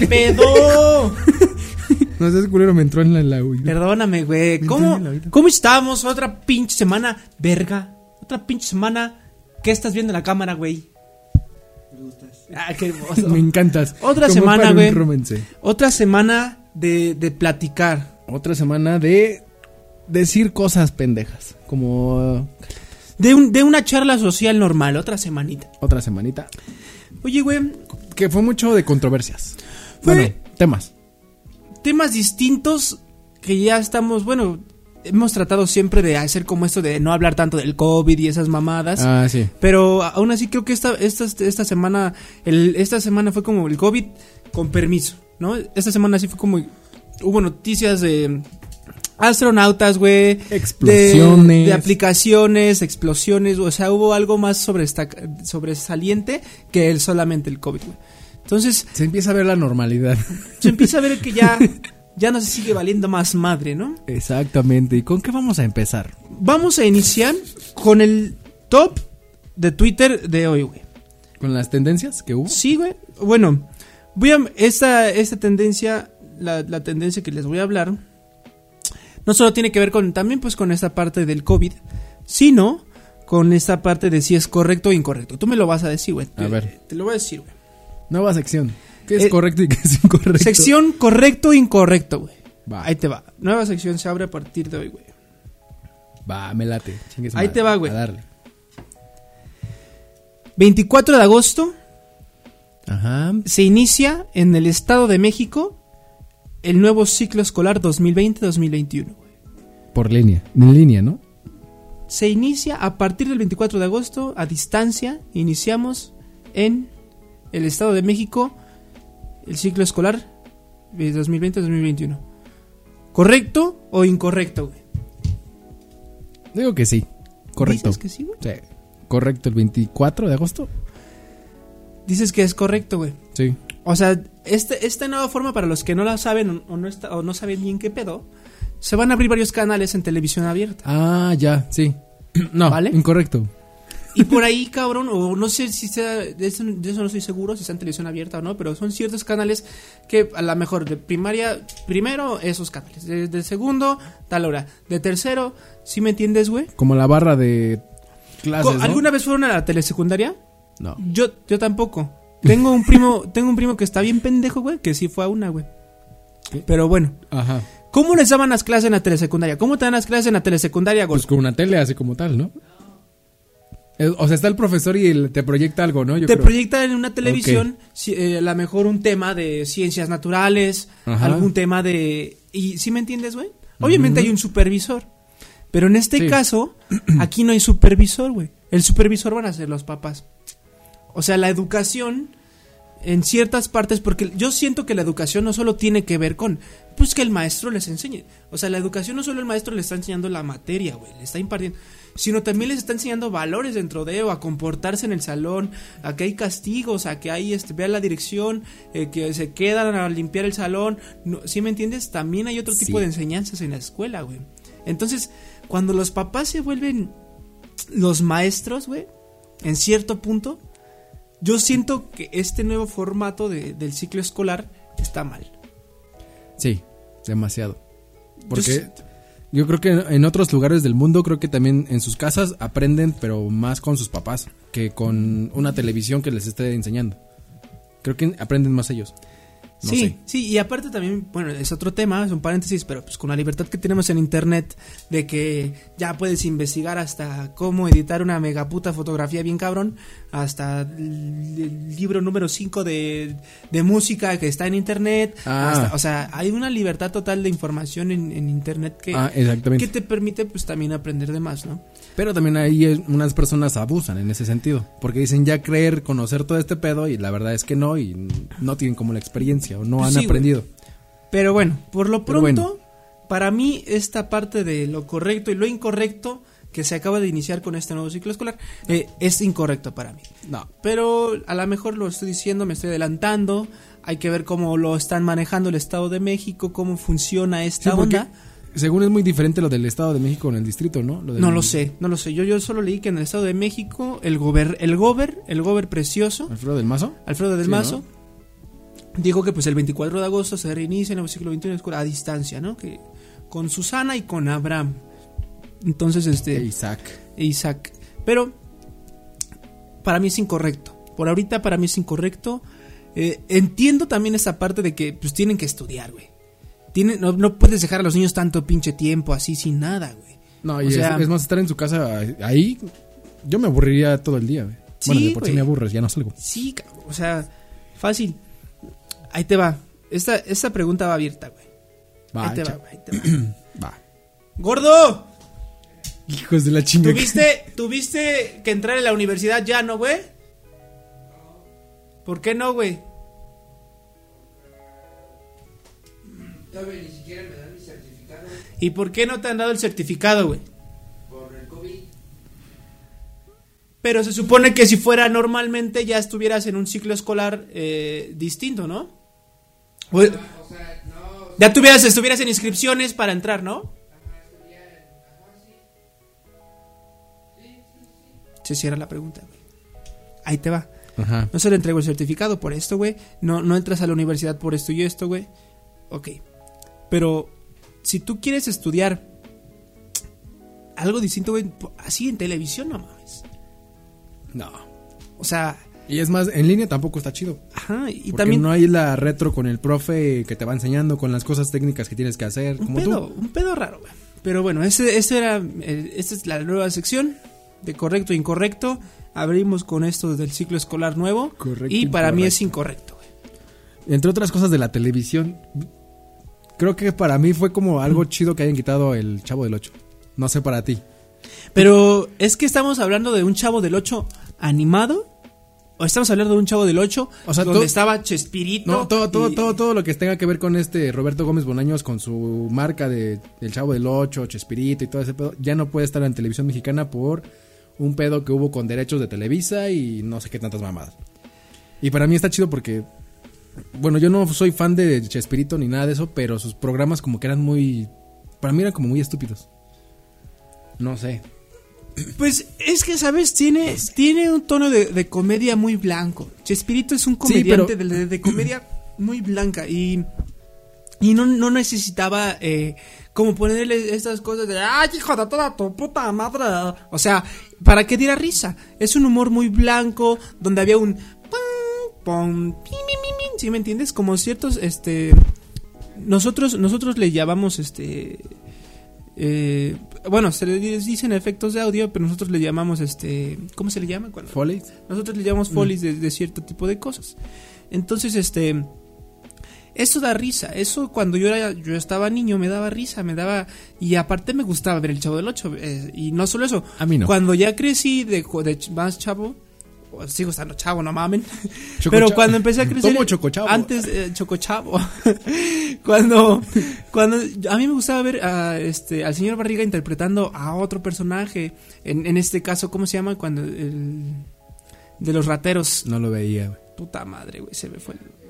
pinche pedo! No sé, culero me entró en la, en la. Perdóname, güey. Me ¿Cómo. ¿Cómo estamos? Otra pinche semana, verga. Otra pinche semana. ¿Qué estás viendo en la cámara, güey? Ah, qué hermoso. Me encantas. Otra Como semana, güey. Otra semana de, de platicar. Otra semana de decir cosas pendejas. Como De, un, de una charla social normal. Otra semanita. otra semanita. Oye, güey. Que fue mucho de controversias. Fue- Bueno, temas. temas distintos que ya estamos, bueno, hemos tratado siempre de hacer como esto de no hablar tanto del COVID y esas mamadas. Ah, sí. Pero aún así creo que esta, esta, esta semana, el, esta semana fue como el COVID con permiso, ¿no? Esta semana sí fue como, hubo noticias de astronautas, güey. Explosiones. De, de aplicaciones, explosiones, o sea, hubo algo más sobresaliente que el, solamente el COVID, güey. Entonces, Se empieza a ver la normalidad. se empieza a ver que ya, ya no se sigue valiendo más madre, ¿no? Exactamente. ¿Y con qué vamos a empezar? Vamos a iniciar con el top de Twitter de hoy, güey. ¿Con las tendencias que hubo? Sí, güey. Bueno, voy a. Esta, esta tendencia, la, la tendencia que les voy a hablar, no solo tiene que ver con. También, pues, con esta parte del COVID, sino con esta parte de si es correcto o incorrecto. Tú me lo vas a decir, güey. A Te- ver. Te lo voy a decir, güey. Nueva sección. ¿Qué es Eh, correcto y qué es incorrecto? Sección correcto o incorrecto, güey. Va, Ahí te va. Nueva sección se abre a partir de hoy, güey. va, me late. Ahí madre. te va, güey. A darle. 24 de agosto Ajá. se inicia en el Estado de México el nuevo ciclo escolar 2020-2021. güey. Por línea. En línea, ¿no? Se inicia a partir del 24 de agosto, a distancia, iniciamos en el Estado de México el ciclo escolar de 2020-2021. ¿Correcto o incorrecto, güey? Digo que sí. Correcto. ¿Dices que sí, güey? Sí. Correcto, el 24 de agosto. Dices que es correcto, güey. Sí. O sea, este, esta nueva forma, para los que no la saben o no, está, o no saben bien qué pedo, se van a abrir varios canales en televisión abierta. Ah, ya, sí. No, ¿Vale? incorrecto. Y por ahí, cabrón, o no sé si sea, de eso, de eso no estoy seguro, si está en televisión abierta o no, pero son ciertos canales que a lo mejor de primaria, primero esos canales, de, de segundo, tal hora, de tercero, ¿sí me entiendes, güey? Como la barra de clases, ¿no? ¿Alguna vez fueron a la telesecundaria? No. Yo, yo tampoco. Tengo un primo, tengo un primo que está bien pendejo, güey, que sí fue a una, güey. Pero bueno, Ajá. ¿cómo les daban las clases en la telesecundaria? ¿Cómo te dan las clases en la telesecundaria, güey? Pues con una tele así como tal, ¿no? Eh, O sea, está el profesor y él te proyecta algo, ¿no? Yo te creo. proyectan en una televisión si- eh, a lo mejor un tema de ciencias naturales, Ajá. algún tema de... ¿Y sí me entiendes, güey? Obviamente hay un supervisor, pero en este Sí. caso, aquí no hay supervisor, güey. El supervisor van a ser los papás. O sea, la educación en ciertas partes, porque yo siento que la educación no solo tiene que ver con, pues que el maestro les enseñe. O sea, la educación no solo el maestro le está enseñando la materia, güey, le está impartiendo, sino también les está enseñando valores dentro de, o a comportarse en el salón, a que hay castigos, a que hay, este, vean la dirección, eh, que se quedan a limpiar el salón. No, ¿Sí me entiendes? También hay otro tipo de enseñanzas en la escuela, güey. Entonces, cuando los papás se vuelven los maestros, güey, en cierto punto, yo siento que este nuevo formato de- del ciclo escolar está mal. Sí, demasiado. Porque Yo yo, creo que en otros lugares del mundo, creo que también en sus casas aprenden, pero más con sus papás que con una televisión que les esté enseñando. Creo que aprenden más ellos. No sí, sé. sí, y aparte también, bueno, es otro tema, es un paréntesis, pero pues con la libertad que tenemos en internet de que ya puedes investigar hasta cómo editar una megaputa fotografía bien cabrón, hasta el, libro número 5 de, de música que está en internet, Ah. hasta- o sea, hay una libertad total de información en, en internet que, Ah, que te permite pues también aprender de más, ¿no? Pero también ahí unas personas abusan en ese sentido. Porque dicen ya creer, conocer todo este pedo y la verdad es que no y no tienen como la experiencia o no Pues han sí, aprendido. Pero bueno, por lo pronto, bueno. para mí esta parte de lo correcto y lo incorrecto que se acaba de iniciar con este nuevo ciclo escolar eh, es incorrecto para mí. No. Pero a lo mejor lo estoy diciendo, me estoy adelantando. Hay que ver cómo lo están manejando el Estado de México, cómo funciona Sí, esta porque onda. según es muy diferente lo del Estado de México con el distrito, ¿no? Lo del- No lo sé, no lo sé. Yo, yo solo leí que en el Estado de México el gober, el gober, el gober precioso, ¿Alfredo del Mazo? Alfredo del Sí, Mazo, dijo que pues el 24 de agosto se reinicia en el siglo XXI escuela a distancia, ¿no? Que con Susana y con Abraham. Entonces, este... E Isaac. e Isaac. Pero para mí es incorrecto. Por ahorita para mí es incorrecto. Eh, entiendo también esa parte de que pues tienen que estudiar, güey. Tienen, no, no puedes dejar a los niños tanto pinche tiempo así sin nada, güey. No, y es- sea- es, más estar en su casa ahí. Yo me aburriría todo el día, güey. bueno, Sí, de por sí me aburres, ya no salgo. Sí, o sea, fácil. Ahí te va. Esta, esta pregunta va abierta, güey. Va, ahí te va, ahí te va. va. ¡Gordo! Hijos de la chinga. ¿Tuviste, ¿Tuviste que entrar en la universidad ya, no, güey? ¿Por qué no, güey? Todavía ni siquiera me dan mi certificado ¿Y por qué no te han dado el certificado, güey? por el COVID. Pero se supone que si fuera normalmente ya estuvieras en un ciclo escolar eh, distinto, ¿no? Ya tuvieras, estuvieras en inscripciones para entrar, ¿no? Se cierra la pregunta, güey. Ahí te va. Ajá. No se le entrego el certificado por esto, güey. No, no entras a la universidad por esto y esto, güey. Ok. Pero si tú quieres estudiar algo distinto, güey, así en televisión, no mames. No. O sea, Y es más, en línea tampoco está chido. ajá. Y porque también no hay la retro con el profe que te va enseñando, con las cosas técnicas que tienes que hacer. un Como pedo, tú. un pedo raro, güey. Pero bueno, ese, ese era, el- esta es la nueva sección de correcto e incorrecto. Abrimos con esto del ciclo escolar nuevo. Correcto, y para mí es incorrecto. güey. Entre otras cosas de la televisión, creo que para mí fue como algo chido que hayan quitado el Chavo del 8. No sé para ti. Pero es que estamos hablando de un chavo del 8 animado. Estamos hablando de un chavo del 8 O sea, donde todo- estaba Chespirito. No, todo, todo, y- todo, todo lo que tenga que ver con este Roberto Gómez Bolaños, con su marca de El Chavo del 8, Chespirito y todo ese pedo, ya no puede estar en televisión mexicana por un pedo que hubo con derechos de Televisa y no sé qué tantas mamadas. Y para mí está chido porque, bueno, yo no soy fan de Chespirito ni nada de eso, pero sus programas como que eran muy, para mí eran como muy estúpidos. No sé. Pues es que, ¿sabes? Tiene, tiene un tono de, de comedia muy blanco. Chespirito es un comediante pero- de, comedia muy blanca y, y no, no necesitaba eh, como ponerle estas cosas de ¡Ay, hijo de toda tu puta madre! O sea, para que diera risa. Es un humor muy blanco donde había un... pam, pam, pi, mi, mi, mi, ¿Sí me entiendes? Como ciertos, este... Nosotros, nosotros le llamamos, este... eh, bueno, se le dicen efectos de audio, pero nosotros le llamamos, este... ¿Cómo se le llama? Foley. nosotros le llamamos folies de, de cierto tipo de cosas. Entonces, este. Eso da risa. Eso cuando yo era, yo estaba niño me daba risa, me daba. Y aparte me gustaba ver el Chavo del 8. y no solo eso. A mí no. Cuando ya crecí de, de más chavo. Sigo estando chavo, no mamen. Choco Pero chavo. cuando empecé a crecer. Tomo chocochavo. Antes, eh, chocochavo. cuando, cuando. A mí me gustaba ver a, este, al señor Barriga interpretando a otro personaje. En, en este caso, ¿cómo se llama? Cuando. El, de los rateros. No lo veía, güey. Puta madre, güey, se me fue. el-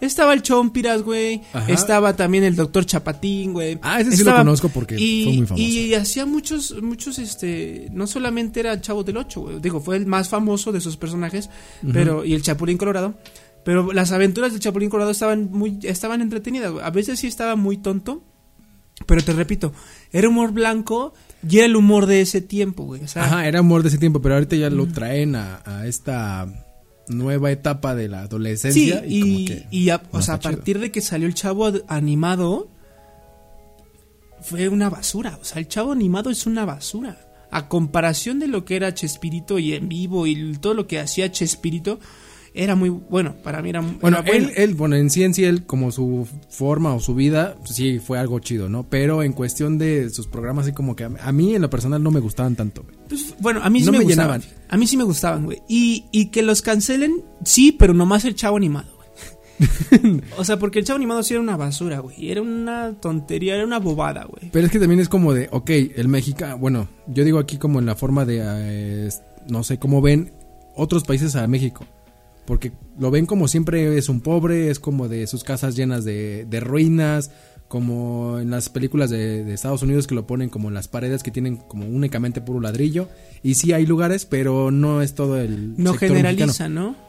Estaba el Chompiras, güey. Estaba también el Doctor Chapatín, güey. Ah, ese sí Estaba- lo conozco porque y, fue muy famoso. Y hacía muchos, muchos, este, no solamente era el Chavo del Ocho, güey. Digo, fue el más famoso de esos personajes, pero, y el Chapulín Colorado. Pero las aventuras del Chapulín Colorado estaban muy, estaban entretenidas, güey. A veces sí estaba muy tonto, pero te repito, era humor blanco y era el humor de ese tiempo, güey. O sea, Ajá, era amor de ese tiempo, pero ahorita ya lo traen a, a esta nueva etapa de la Sí, adolescencia. y, y, como que y a, no o sea, a chido. partir de que salió el chavo ad- animado, fue una basura. O sea, el chavo animado es una basura. A comparación de lo que era Chespirito y en vivo y todo lo que hacía Chespirito, era muy bueno. Para mí era, Bueno, era él, él, bueno, en sí en sí, él, como su forma o su vida, sí, fue algo chido, ¿no? Pero en cuestión de sus programas, así como que a, mí en lo personal no me gustaban tanto, güey. Pues, bueno, a mí sí No me, me gustaban. llenaban. A mí sí me gustaban, güey. Y, y que los cancelen, sí, pero nomás el chavo animado, güey. o sea, porque el chavo animado sí era una basura, güey. Era una tontería, era una bobada, güey. Pero es que también es como de, ok, el mexicano, bueno, yo digo aquí como en la forma de, eh, no sé, cómo ven otros países a México. Porque lo ven como siempre es un pobre, es como de sus casas llenas de, de ruinas, como en las películas de, de Estados Unidos que lo ponen como en las paredes que tienen como únicamente puro ladrillo. Y sí hay lugares, pero no es todo el... No sector generaliza, mexicano. ¿no?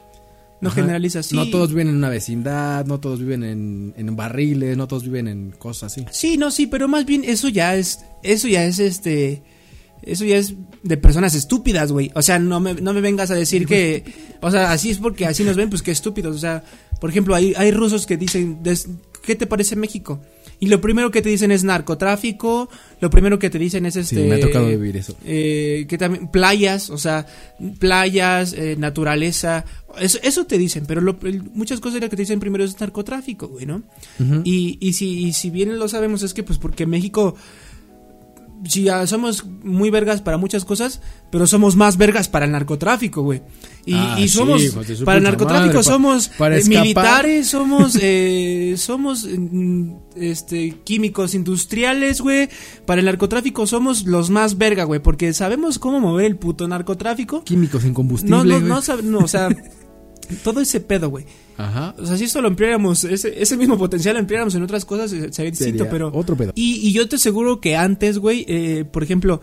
No Ajá. generaliza así. No todos viven en una vecindad, no todos viven en, en barriles, no todos viven en cosas así. Sí, no, sí, pero más bien eso ya es, eso ya es este, eso ya es de personas estúpidas, güey. O sea, no me, no me vengas a decir que, o sea, así es porque así nos ven, pues que estúpidos. O sea, por ejemplo, hay, hay rusos que dicen, ¿qué te parece México? Y lo primero que te dicen es narcotráfico, lo primero que te dicen es este... Sí, me ha tocado vivir eso. eh, que también playas, o sea, playas, eh, naturaleza, eso, eso te dicen, pero lo- muchas cosas lo que te dicen primero es narcotráfico, güey, ¿no? Ujú. Y, y, si, y si bien lo sabemos es que pues porque México, si somos muy vergas para muchas cosas, pero somos más vergas para el narcotráfico, güey. Y, Ah, somos, para el narcotráfico madre, somos para eh, militares, somos, eh, somos mm, este, químicos industriales, güey. Para el narcotráfico somos los más verga, güey, porque sabemos cómo mover el puto narcotráfico. Químicos sin combustible. No, no, no, no, o sea, todo ese pedo, güey. Ajá. O sea, si esto lo empleáramos, ese, ese mismo potencial lo empleáramos en otras cosas, eh, sería distinto, Sería pero... otro pedo. Y, y yo te aseguro que antes, güey, eh, por ejemplo,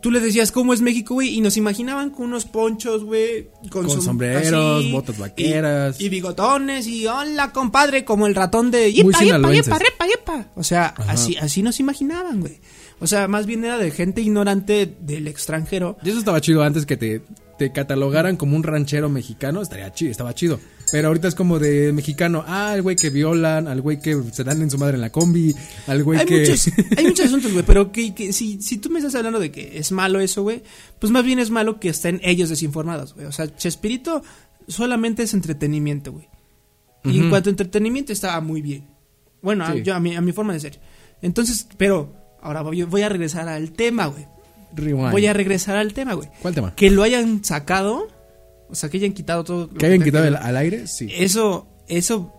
tú le decías cómo es México, güey, y nos imaginaban con unos ponchos, güey, con, Con som- sombreros, así, botas y- vaqueras. Y, bigotones, y hola, compadre, como el ratón de... Muy Yepa, yepa, yepa, repa, yepa. O sea, Ajá. así, así nos imaginaban, güey. O sea, más bien era de gente ignorante del extranjero. Y eso estaba chido antes que te, te catalogaran como un ranchero mexicano, estaría chido, estaba chido. Pero ahorita es como de mexicano, ah, el güey que violan, al güey que se dan en su madre en la combi, al güey hay que... muchos, hay muchos asuntos, güey, pero que, que si, si tú me estás hablando de que es malo eso, güey, pues más bien es malo que estén ellos desinformados, güey. O sea, Chespirito solamente es entretenimiento, güey. Y en cuanto a entretenimiento estaba muy bien. Bueno, a- yo a mi, a mi forma de ser. Entonces, pero ahora voy, voy a regresar al tema, güey. Rewind. Voy a regresar al tema, güey. ¿Cuál tema? Que lo hayan sacado, o sea, que hayan quitado todo. ¿Que hayan quitado el- al aire? Sí. Eso, eso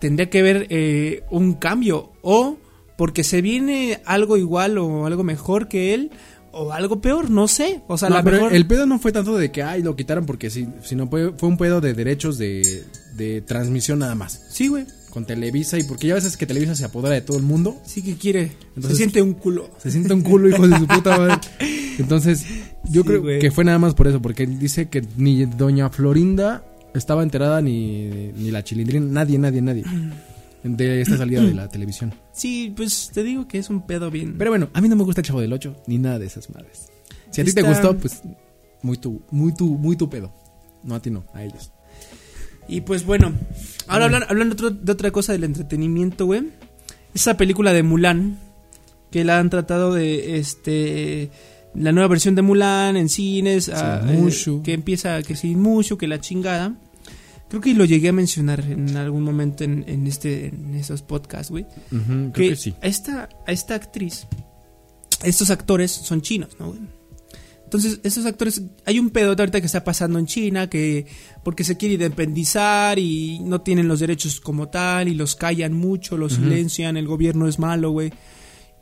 tendría que ver eh, un cambio. O porque se viene algo igual o algo mejor que él. O algo peor, no sé. O sea, No, la pero mejor. el pedo no fue tanto de que, ay, lo quitaran porque sí, sino fue, fue un pedo de derechos de, de transmisión nada más. Sí, güey. Con Televisa y porque ya veces que Televisa se apodera de todo el mundo, Sí que quiere. Entonces- se siente un culo. se siente un culo, hijo de su puta madre. Entonces, yo Sí, creo que fue nada más por eso, porque dice que ni doña Florinda estaba enterada, ni, ni la chilindrina, nadie, nadie, nadie, de esta salida de la televisión. Sí, pues te digo que es un pedo bien. Pero bueno, a mí no me gusta el Chavo del 8, ni nada de esas madres. Si a ti te gustó, pues muy tu, muy tu, muy tu pedo. No a ti no, a ellos. Y pues bueno, ahora hablan- hablando de otra cosa del entretenimiento, güey. Esa película de Mulan, que la han tratado de, este, la nueva versión de Mulan en cines, ah, eh, que empieza, que sin mucho, que la chingada. Creo que lo llegué a mencionar en algún momento en, en este, en esos podcasts, güey. Creo que, que sí. a esta, a esta actriz, estos actores son chinos, ¿no? güey? Entonces, estos actores, hay un pedo ahorita que está pasando en China, que porque se quiere independizar y no tienen los derechos como tal y los callan mucho, los silencian, el gobierno es malo, güey.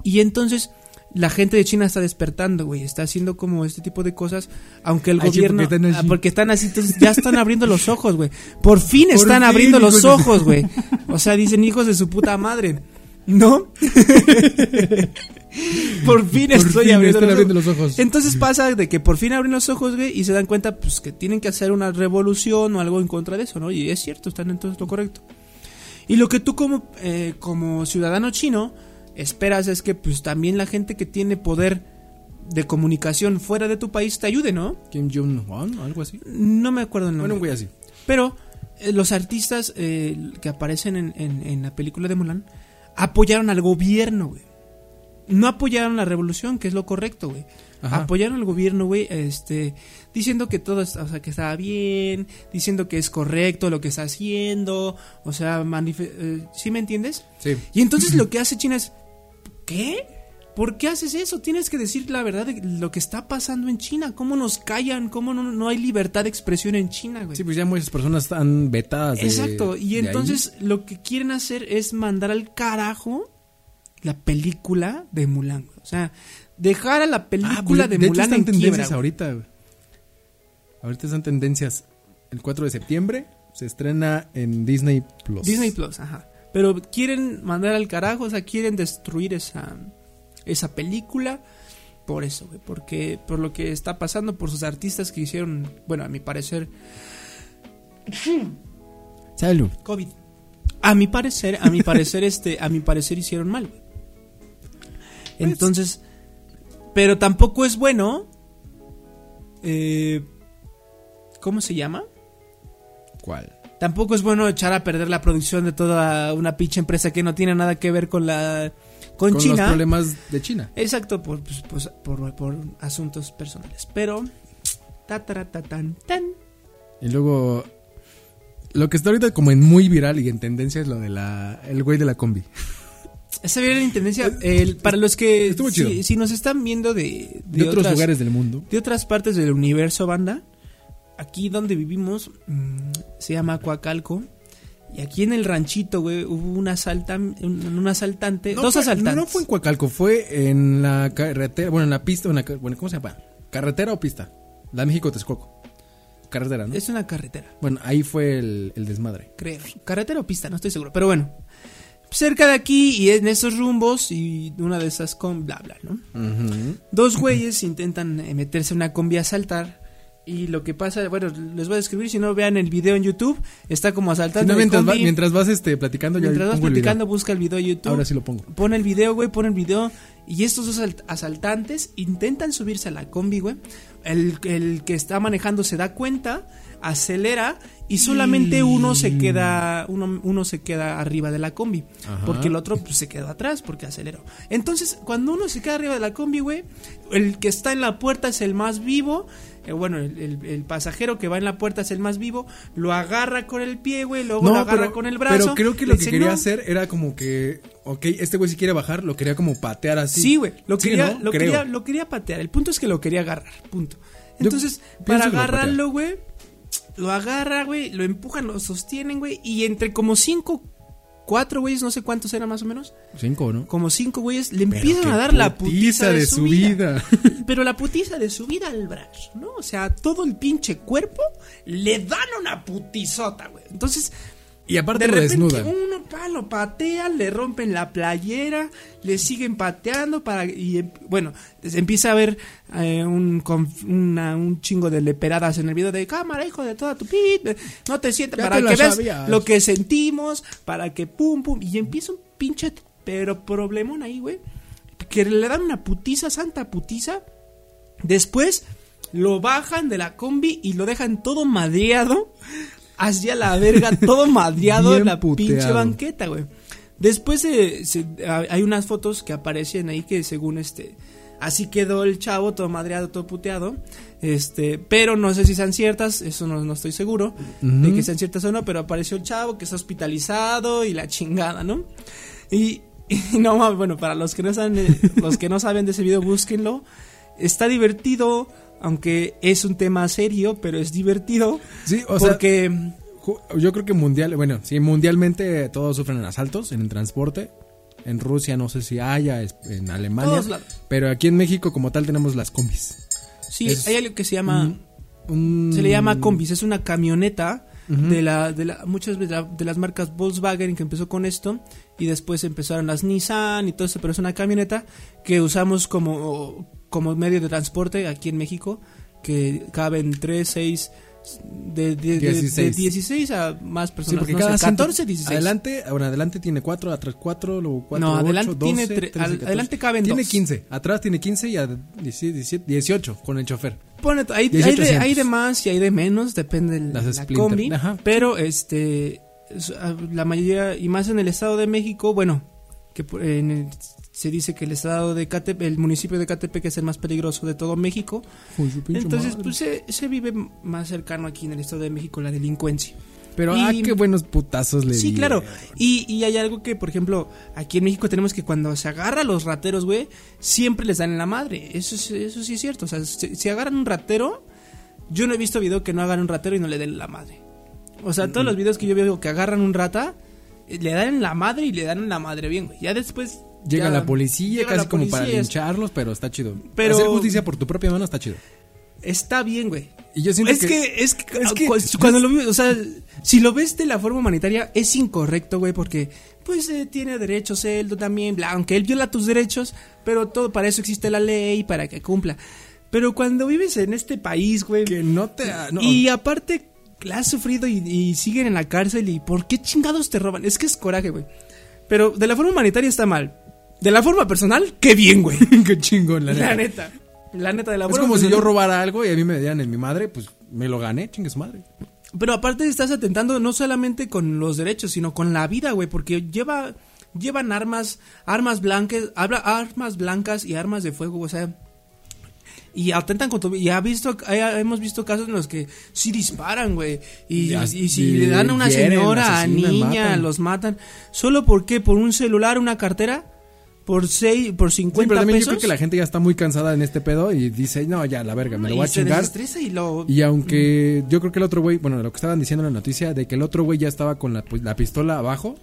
Y entonces la gente de China está despertando, güey, está haciendo como este tipo de cosas, aunque el Ay, sí, gobierno porque están así. ah, porque están así, entonces ya están abriendo los ojos, güey. Por fin Por están fin, abriendo los de- ojos, güey. O sea, dicen hijos de su puta madre. ¿No? por fin Por estoy fin abriendo, los, abriendo ojos. los ojos. Entonces pasa de que por fin abren los ojos, güey, y se dan cuenta pues que tienen que hacer una revolución o algo en contra de eso, ¿no? Y es cierto, están en todo lo correcto. Y lo que tú como, eh, como ciudadano chino esperas es que pues también la gente que tiene poder de comunicación fuera de tu país te ayude, ¿no? Kim Jong-un, algo así. No me acuerdo el nombre. Bueno, un güey así. Pero eh, los artistas eh, que aparecen en, en- en la película de Mulan apoyaron al gobierno, güey. No apoyaron la revolución, que es lo correcto, güey. Ajá. Apoyaron al gobierno, güey, este, diciendo que todo, está- o sea, que estaba bien, diciendo que es correcto lo que está haciendo, o sea, eh, ¿sí me entiendes? Sí. Y entonces lo que hace China es, ¿qué? ¿Por qué haces eso? Tienes que decir la verdad de lo que está pasando en China. ¿Cómo nos callan? ¿Cómo no, no hay libertad de expresión en China, güey? Sí, pues ya muchas personas están vetadas. de- Exacto, y ahí. entonces lo que quieren hacer es mandar al carajo la película de Mulan. O sea, dejar a la Ah, película pues, de, hecho Mulan están en tendencias quiebra. ahorita. Ahorita están tendencias. El 4 de septiembre se estrena en Disney Plus. Disney Plus, ajá. Pero quieren mandar al carajo, o sea, quieren destruir esa, esa película por eso, güey. Porque por lo que está pasando, por sus artistas que hicieron, bueno, a mi parecer, Salud. COVID. A mi parecer, a mi parecer, este, a mi parecer hicieron mal, güey. Entonces, pero tampoco es bueno. eh, ¿Cómo se llama? ¿Cuál? Tampoco es bueno echar a perder la producción de toda una pinche empresa que no tiene nada que ver con la con, Con los China. problemas de China. Exacto, por, pues, pues, por, por asuntos personales. Pero ta, ta, ta, tan, tan. Y luego, lo que está ahorita como en muy viral y en tendencia es lo de la, el güey de la combi. Esa viene en tendencia. el- para los que si, si nos están viendo de, De, otros otras- lugares del mundo. de otras partes del universo, banda. Aquí donde vivimos mm, se llama Coacalco. Y aquí en el ranchito, güey, hubo un, asaltan, un, un asaltante, No dos fue- asaltantes. No fue en Coacalco, fue en la carretera, bueno, en la pista, en la bueno, ¿cómo se llama? ¿Carretera o pista? La México-Texcoco. Carretera, ¿no? Es una carretera, Bueno, ahí fue el, el desmadre. creo. Carretera o pista, no estoy seguro. Pero bueno, cerca de aquí y en esos rumbos y una de esas con bla bla, ¿no? Dos güeyes intentan eh, meterse en una combi a asaltar. Y lo que pasa, bueno, les voy a describir, si no vean el video en YouTube, está como Si asaltando. no, mientras, va- mientras vas este, platicando, Mientras vas el platicando, busca el video de YouTube. Ahora sí lo pongo. Pone el video, güey, pone el video. Y estos dos asalt- asaltantes intentan subirse a la combi, güey. El, el que está manejando se da cuenta, acelera y solamente uno se queda, uno, uno se queda arriba de la combi. Ajá. Porque el otro pues, se quedó atrás porque aceleró. Entonces, cuando uno se queda arriba de la combi, güey, el que está en la puerta es el más vivo. Eh, bueno, el, el- el pasajero que va en la puerta es el más vivo. Lo agarra con el pie, güey, luego lo agarra con el brazo. Pero creo que lo que quería "No". hacer era como que, ok, este güey si quiere bajar, lo quería como patear así. Sí, güey. Lo, Sí, quería, ¿no? lo, quería, lo quería patear. El punto es que lo quería agarrar. Punto. Entonces, para agarrarlo, güey, lo agarra, güey, lo empujan, lo sostienen, güey. Y entre como cinco, cuatro güeyes, no sé cuántos eran más o menos, Cinco, ¿no? como cinco güeyes, le Pero empiezan a dar la putiza de, su vida. Pero la putiza de su vida al brazo, ¿no? O sea, todo el pinche cuerpo le dan una putizota, güey. Entonces, Y aparte de lo repente desnudan. uno pa, lo patean, le rompen la playera, le siguen pateando para y em- bueno, empieza a ver eh, un, una- un chingo de leperadas en el video de cámara, hijo de toda tu pit, eh, no te sientes Ya para te que veas sabías. lo que sentimos, para que pum pum y empieza un pinche pero problemón ahí, güey, que le dan una putiza, santa putiza. Después lo bajan de la combi y lo dejan todo madreado hacia la verga, todo madreado Bien en la pinche banqueta, güey. Después se- se- hay unas fotos que aparecen ahí que según este así quedó el chavo todo madreado, todo puteado. Este, pero no sé si sean ciertas, eso no, no estoy seguro de que sean ciertas o no, pero apareció el chavo que está hospitalizado y la chingada, ¿no? Y, y no bueno, para los que no saben de- los que no saben de ese video, búsquenlo. Está divertido, aunque es un tema serio, pero es divertido. Sí, o sea, porque Ju- Yo creo que mundial, bueno, sí, mundialmente todos sufren asaltos en el transporte. En Rusia no sé si haya, en Alemania. Todos lados. Pero aquí en México como tal tenemos las combis. sí, es hay algo que se llama Un- se le llama combis, es una camioneta de la de la muchas de, la- de las marcas Volkswagen que empezó con esto y después empezaron las Nissan y todo eso, pero es una camioneta que usamos como como medio de transporte aquí en México que caben 3, 6 de, de, de- de 16. 16 a más Sí, personas, porque no cada sé, 14, 16. Adelante, bueno, adelante tiene 4, atrás 4, luego 4, No, 8, adelante 12, tiene tre- 13, al- 14. adelante caben Tiene dos. 15, atrás tiene 15 y a 17, 17, 18 con el chofer. Pone- hay, hay 18 de, hay de más y hay de menos, depende de Las la Splinter, combi. ajá. Pero este es- la mayoría, y más en el estado de México, bueno, que en el- se dice que el estado de Catepec, el municipio de Catepec es el más peligroso de todo México. Entonces, pues se, se vive más cercano aquí en el estado de México la delincuencia. Pero, y- ah, qué buenos putazos le Sí, claro. Y, y hay algo que, por ejemplo, aquí en México tenemos que cuando se agarra a los rateros, güey, siempre les dan en la madre. Eso, es- eso sí es cierto. O sea, si, si agarran un ratero, yo no he visto video que no hagan un ratero y no le den en la madre. O sea, todos los videos que yo veo que agarran un rata, eh, le dan en la madre y le dan en la madre bien, güey. Ya después... Llega ya- la policía, llega casi la como para lincharlos, pero está chido. Pero- Hacer justicia por tu propia mano está chido. Está bien, güey. Y yo siento Es que, que, es que, es que- cu- cuando lo vives, o sea, si lo ves de la forma humanitaria, es incorrecto, güey, porque, pues, eh, tiene derechos él, tú también, bla, aunque él viola tus derechos, pero todo, para eso existe la ley, para que cumpla. Pero cuando vives en este país, güey, que no te... no, y aparte, la has sufrido y, y siguen en la cárcel y ¿por qué chingados te roban? Es que es coraje, güey. Pero de la forma humanitaria está mal. De la forma personal, qué bien, güey. Qué chingón, la neta. La neta. La neta de la Es como si yo robara algo y a mí me dieran en mi madre, pues me lo gané, chingue su madre. Pero aparte estás atentando no solamente con los derechos, sino con la vida, güey, porque lleva llevan armas, armas blancas, habla- armas blancas y armas de fuego, o sea, y atentan con tu y ha visto ha- hemos visto casos en los que sí disparan, güey, y, si le dan a una señora, a niña, matan. los matan, solo porque por un celular, una cartera, por seis, por Sí, 50 pero también pesos. yo creo que la gente ya está muy cansada en este pedo y dice, no, ya, la verga, me lo y voy a chingar. lo Y aunque yo creo que el otro güey, bueno, lo que estaban diciendo en la noticia, de que el otro güey ya estaba con la, pues, la pistola abajo,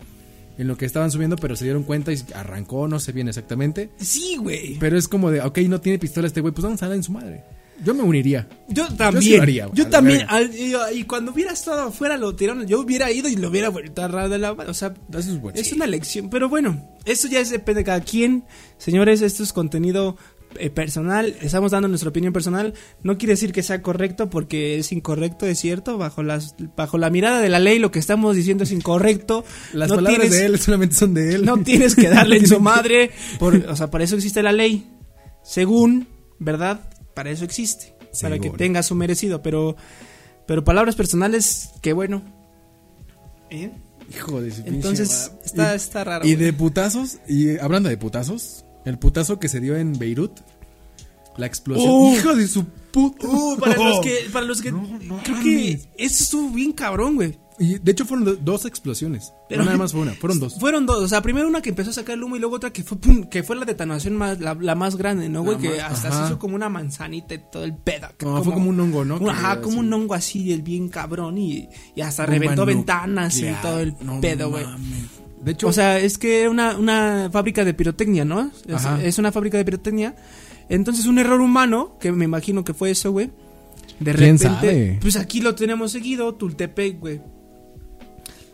en lo que estaban subiendo, pero se dieron cuenta y arrancó, no sé bien exactamente. Sí, güey. Pero es como de, ok, no tiene pistola este güey, pues vamos a darle en su madre. Yo me uniría. Yo sí también. lo haría, yo la también. al- y, y cuando hubiera estado afuera lo tiraron. Yo hubiera ido y lo hubiera vuelto a de la mano. O sea, Eso es bueno. es una lección. Pero bueno, eso ya es, depende de cada quien. Señores, esto es contenido eh, personal. Estamos dando nuestra opinión personal. No quiere decir que sea correcto porque es incorrecto, es cierto. Bajo, las, bajo la mirada de la ley, lo que estamos diciendo es incorrecto. Las No palabras tienes- de él solamente son de él. no tienes que darle en su madre. Por, o sea, para eso existe la ley. Según, ¿verdad? Para eso existe. Para que tenga su merecido. Pero, pero palabras personales, qué bueno. ¿Eh? Hijo de su pinche Entonces, está, Y- está raro. Y güey. de putazos, y hablando de putazos, el putazo que se dio en Beirut, la explosión. Uh. Hijo de su puta. Uh, para los que, para los que No, no creo mames. que eso estuvo bien cabrón, güey. Y de hecho fueron do- dos explosiones. Pero- no nada más fue una, fueron dos. Fueron dos, o sea, primero una que empezó a sacar el humo y luego otra que fue pum, que fue la detonación más la, la más grande, ¿no, güey? Que hasta ajá. se hizo como una manzanita y todo el pedo. que No, fue como un hongo, ¿no? ajá, Que como un hongo así, el bien cabrón y, y hasta Bomba reventó nuclear. ventanas y todo el No pedo, güey. De hecho, O sea, es que era una, una fábrica de pirotecnia, ¿no? Es una fábrica de pirotecnia. Entonces, un error humano, que me imagino que fue eso, güey. De ¿Quién repente, sabe? pues aquí lo tenemos seguido, Tultepec, güey.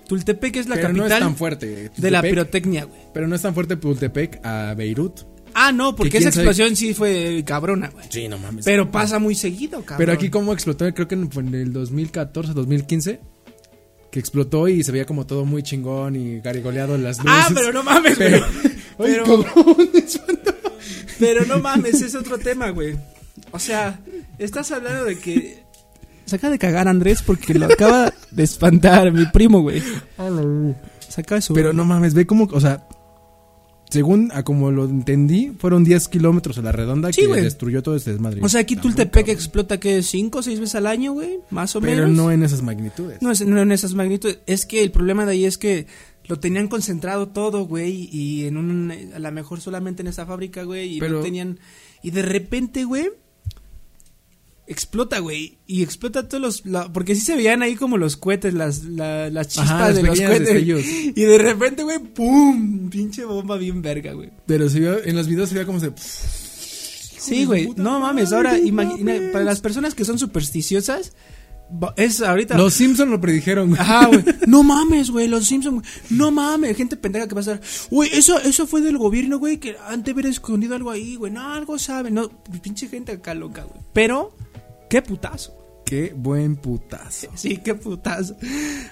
Tultepec es la pero no es capital tan fuerte. de la pirotecnia, güey. Pero no es tan fuerte Tultepec a Beirut. Ah, no, porque Que esa sabe- explosión sí fue cabrona, güey. Sí, no mames. Pero pasa muy seguido, cabrón. Pero aquí como explotó, creo que en- el 2014, 2015, que explotó y se veía como todo muy chingón y garigoleado en las luces. Ah, pero no mames, güey. Pero- Pero, pero no mames, es otro tema, güey. O sea, estás hablando de que... Se acaba de cagar Andrés porque lo acaba de espantar mi primo, güey. Se acaba de subir. Pero no mames, ve como, o sea, según a como lo entendí, fueron 10 kilómetros a la redonda Sí, que destruyó todo este desmadre. O sea, aquí Tultepec explota que cinco o seis veces al año, güey, más o Pero menos. no en esas magnitudes. No, es, no en esas magnitudes. Es que el problema de ahí es que lo tenían concentrado todo, güey, y en un, a lo mejor solamente en esa fábrica, güey, y Pero- no tenían, y de repente, güey, explota, güey, y explota todos los, la- porque sí se veían ahí como los cohetes, las, la- las chispas Ajá, de los cohetes, destellos. y de repente, güey, pum, pinche bomba bien verga, güey. Pero se vio, en los videos se veía como se... Sí, güey, no mames, ahora, imagina, para las personas que son supersticiosas, es ahorita... Los Simpsons lo predijeron, güey. Ajá, güey. No mames, güey, los Simpsons. No mames, gente pendeja que va a estar. Güey, eso, eso fue del gobierno, güey, que han de haber escondido algo ahí, güey. No, algo saben. No, pinche gente acá loca, güey. Pero, qué putazo. Qué buen putazo. Sí, qué putazo.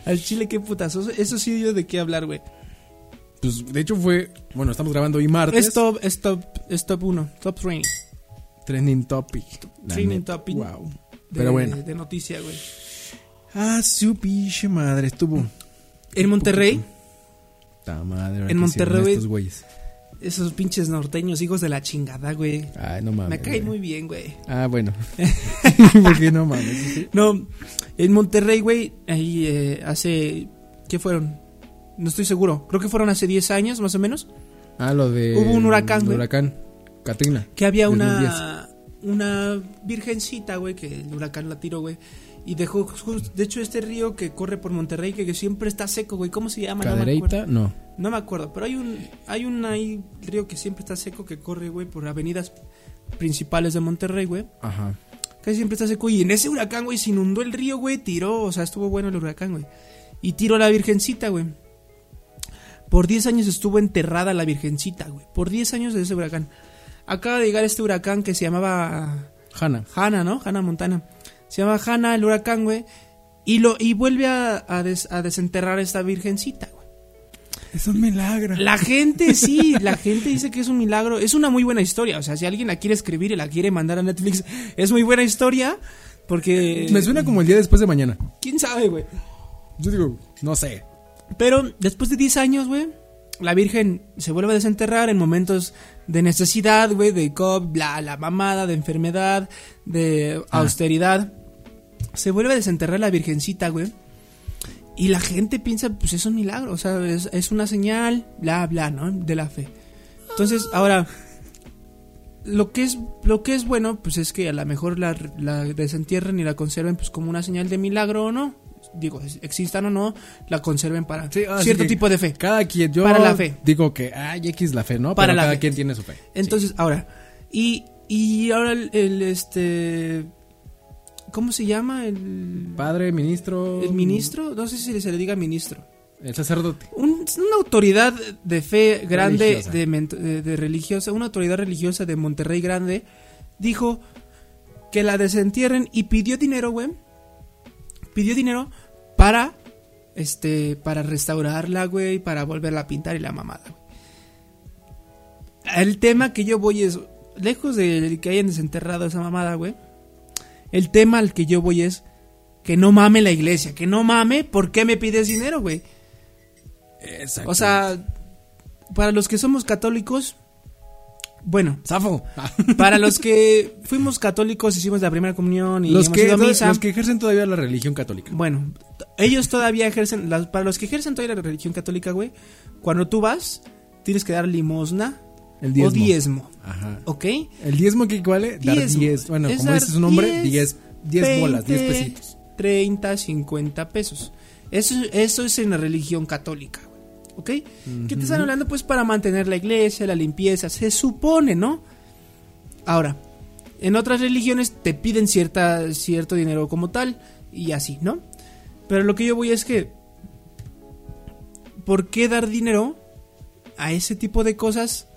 Al chile, qué putazo. Eso sí dio de qué hablar, güey. Pues, de hecho fue, bueno, estamos grabando hoy martes. Es top, es top, es top 1, top training. Trending topic. La Trending neta. topic. Wow. De, Pero bueno. De noticia, güey. Ah, su pinche madre, estuvo. En Monterrey, Ta madre, En Monterrey, estos güeyes. Esos pinches norteños, hijos de la chingada, güey. Ay, no mames. Me cae muy bien, güey. Ah, bueno. Porque no mames. No, en Monterrey, güey, ahí eh, hace... ¿Qué fueron? No estoy seguro. Creo que fueron hace 10 años, más o menos. Ah, lo de. Hubo un huracán, güey. Huracán. Katrina. Que había 2010. una... Una virgencita, güey, que el huracán la tiró, güey. Y dejó... De hecho, este río que corre por Monterrey, que, que siempre está seco, güey. ¿Cómo se llama? No acuerdo. Cadereita, no. No me acuerdo, pero hay un... Hay un ahí río que siempre está seco, que corre, güey, por avenidas principales de Monterrey, güey. Ajá. Casi siempre está seco. Y en ese huracán, güey, se inundó el río, güey. Tiró, o sea, estuvo bueno el huracán, güey. Y tiró la virgencita, güey. Por 10 años estuvo enterrada la virgencita, güey. Por 10 años de ese huracán. Acaba de llegar este huracán que se llamaba Hanna. Hanna, ¿no? Hanna Montana. Se llama Hanna el huracán, güey. Y, lo, y vuelve a, a des- a desenterrar a esta virgencita, güey. Es un milagro. La gente sí, la gente dice que es un milagro. Es una muy buena historia. O sea, si alguien la quiere escribir y la quiere mandar a Netflix, es muy buena historia. Porque. Me suena como el día después de mañana. ¿Quién sabe, güey? Yo digo, no sé. Pero después de 10 años, güey, la Virgen se vuelve a desenterrar en momentos de necesidad, güey, de COVID, la, la mamada, de enfermedad, de Ah. austeridad. Se vuelve a desenterrar la Virgencita, güey. Y la gente piensa, pues es un milagro, o sea, es, es una señal, bla, bla, ¿no? De la fe. Entonces, ahora, lo que es, lo que es bueno, pues es que a lo mejor la, la desentierren y la conserven, pues como una señal de milagro o no. Digo, existan o no, la conserven para Sí, ah, cierto tipo de fe. Cada quien, yo Para la fe. digo que, ay, X la fe, ¿no? Para Pero la cada fe. quien tiene su fe. Entonces, ahora, y, y ahora el, el, este, ¿cómo se llama? El, Padre, ministro. el ministro, no sé si se le diga ministro. El sacerdote. Un- una autoridad de fe grande, Religiosa. de, de- de religiosa, una autoridad religiosa de Monterrey grande, dijo que la desentierren y pidió dinero, güey. Pidió dinero para, este, para restaurarla, güey, para volverla a pintar y la mamada, güey. El tema que yo voy es, lejos de que hayan desenterrado esa mamada, güey. El tema al que yo voy es que no mame la iglesia, que no mame, ¿por qué me pides dinero, güey? Exacto. O sea, para los que somos católicos, bueno, Zafo. para los que fuimos católicos, hicimos la primera comunión y los, hemos que, ido a misa. los que ejercen todavía la religión católica. Bueno, ellos todavía ejercen, para los que ejercen todavía la religión católica, güey, cuando tú vas, tienes que dar limosna El o diezmo. diezmo, Ajá. ¿ok? ¿El diezmo que equivale? Dar Diezmo. 10. Bueno, Es como dice su nombre, 10, 10 10 bolas, 10 20, pesitos. 30, 50 pesos. Eso, eso es en la religión católica, güey. ¿Ok? ¿Qué te están hablando? Pues para mantener la iglesia, la limpieza, se supone, ¿no? Ahora, en otras religiones te piden cierta, cierto dinero como tal y así, ¿no? Pero lo que yo voy es que, ¿por qué dar dinero a ese tipo de cosas?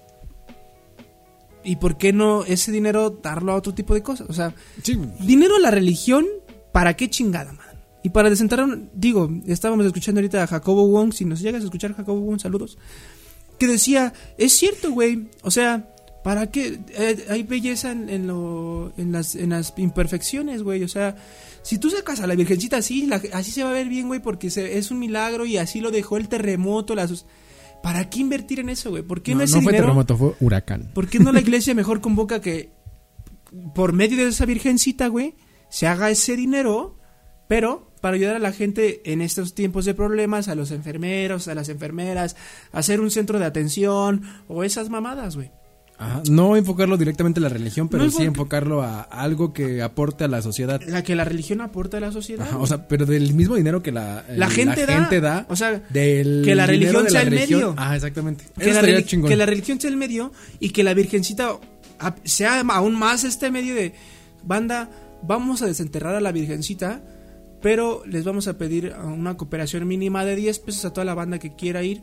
¿Y por qué no ese dinero darlo a otro tipo de cosas? O sea, Sí. Dinero a la religión, ¿para qué chingada, man? Y para desenterrar, digo, estábamos escuchando ahorita a Jacobo Wong, si nos llegas a escuchar Jacobo Wong, saludos, que decía, es cierto, güey, o sea, ¿para qué? Eh, hay belleza en, en lo, en, las, en las imperfecciones, güey, o sea, si tú sacas a la virgencita así, la- así se va a ver bien, güey, porque se- es un milagro y así lo dejó el terremoto, las... ¿Para qué invertir en eso, güey? ¿Por qué no, No, ese no fue dinero? terremoto, fue huracán. ¿Por qué no la iglesia mejor convoca que por medio de esa virgencita, güey, se haga ese dinero, pero para ayudar a la gente en estos tiempos de problemas, a los enfermeros, a las enfermeras, hacer un centro de atención o esas mamadas, güey. Ajá. No enfocarlo directamente a la religión, pero No sí enfoca- enfocarlo a algo que aporte a la sociedad. La que la religión aporta a la sociedad. Ajá, o sea, pero del mismo dinero que la, La el- gente da, o sea, del que la religión de sea el religión. medio. Ajá, exactamente. que, Eso la chingón. que la religión sea el medio y que la virgencita sea aún más este medio de banda, vamos a desenterrar a la virgencita, pero les vamos a pedir una cooperación mínima de 10 pesos a toda la banda que quiera ir.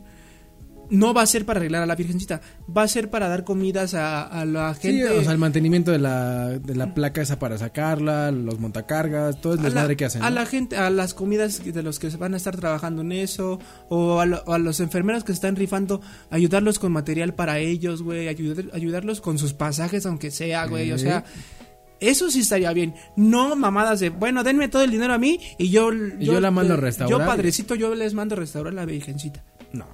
No va a ser para arreglar a la virgencita, va a ser para dar comidas a, a la Sí, gente. o sea, el mantenimiento de la, de la placa esa para sacarla, los montacargas, todo la, desmadre que hacen. a la gente, a las comidas de los que van a estar trabajando en eso, o a, lo- o a los enfermeros que están rifando, ayudarlos con material para ellos, güey, ayudar, ayudarlos con sus pasajes, aunque sea, güey, o Sí. sea, eso sí estaría bien. No mamadas de, bueno, denme todo el dinero a mí y yo, yo la mando a restaurar. Yo, padrecito, yo les mando a restaurar la virgencita. No,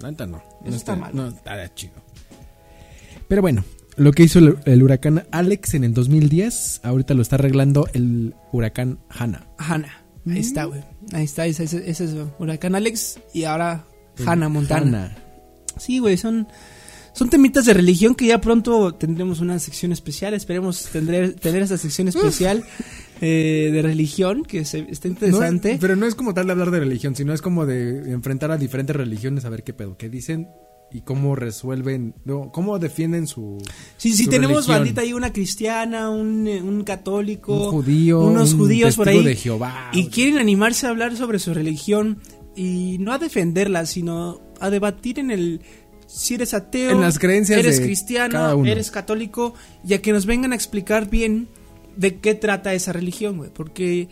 la neta no. Eso no está mal. No, está chido. Pero bueno, lo que hizo el, el huracán Alex en el 2010, ahorita lo está arreglando el huracán Hanna. Hanna, Mm. ahí está, güey. Ahí está, ese, ese, ese es Huracán Alex y ahora Hanna Montana. Hanna. Sí, güey, son, son temitas de religión que ya pronto tendremos una sección especial. Esperemos tendré- tener esa sección especial eh, de religión que se, está interesante. No, pero no es como tal de hablar de religión, sino es como de enfrentar a diferentes religiones a ver qué pedo, qué dicen y cómo resuelven, no, cómo defienden su sí, sí, su tenemos religión. bandita ahí, una cristiana, un, eh, un católico, un judío, unos un judíos por ahí. de Jehová. y quieren animarse a hablar sobre su religión y no a defenderla, sino a debatir en el si eres ateo, En las creencias eres cristiano, cada eres católico, y a que nos vengan a explicar bien de qué trata esa religión, güey, porque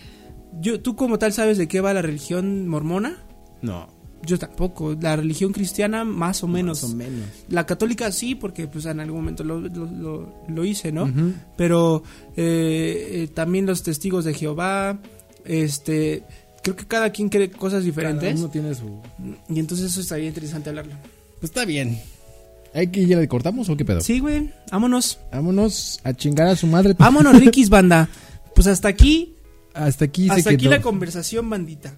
yo, ¿tú como tal sabes de qué va la religión mormona? No. Yo tampoco. La religión cristiana más o menos. Más o menos. La católica sí, porque pues en algún momento lo, lo, lo- lo hice, ¿no? Pero eh, eh, también los testigos de Jehová, este, creo que cada quien cree cosas Cada diferentes. uno tiene su. Y entonces eso estaría interesante hablarlo. Pues está bien. ¿Hay que ya le cortamos o qué pedo? Sí, güey, vámonos. Vámonos a chingar a su madre. Vámonos, Rikis Banda. Pues hasta aquí, Hasta aquí se hasta aquí la conversación, bandita.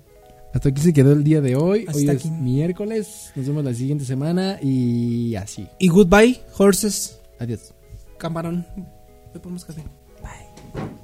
Hasta aquí se quedó el día de hoy. Hasta hoy aquí. es miércoles. Nos vemos la siguiente semana y así. Y goodbye, horses, Adiós. camarón. Le ponemos café. Bye.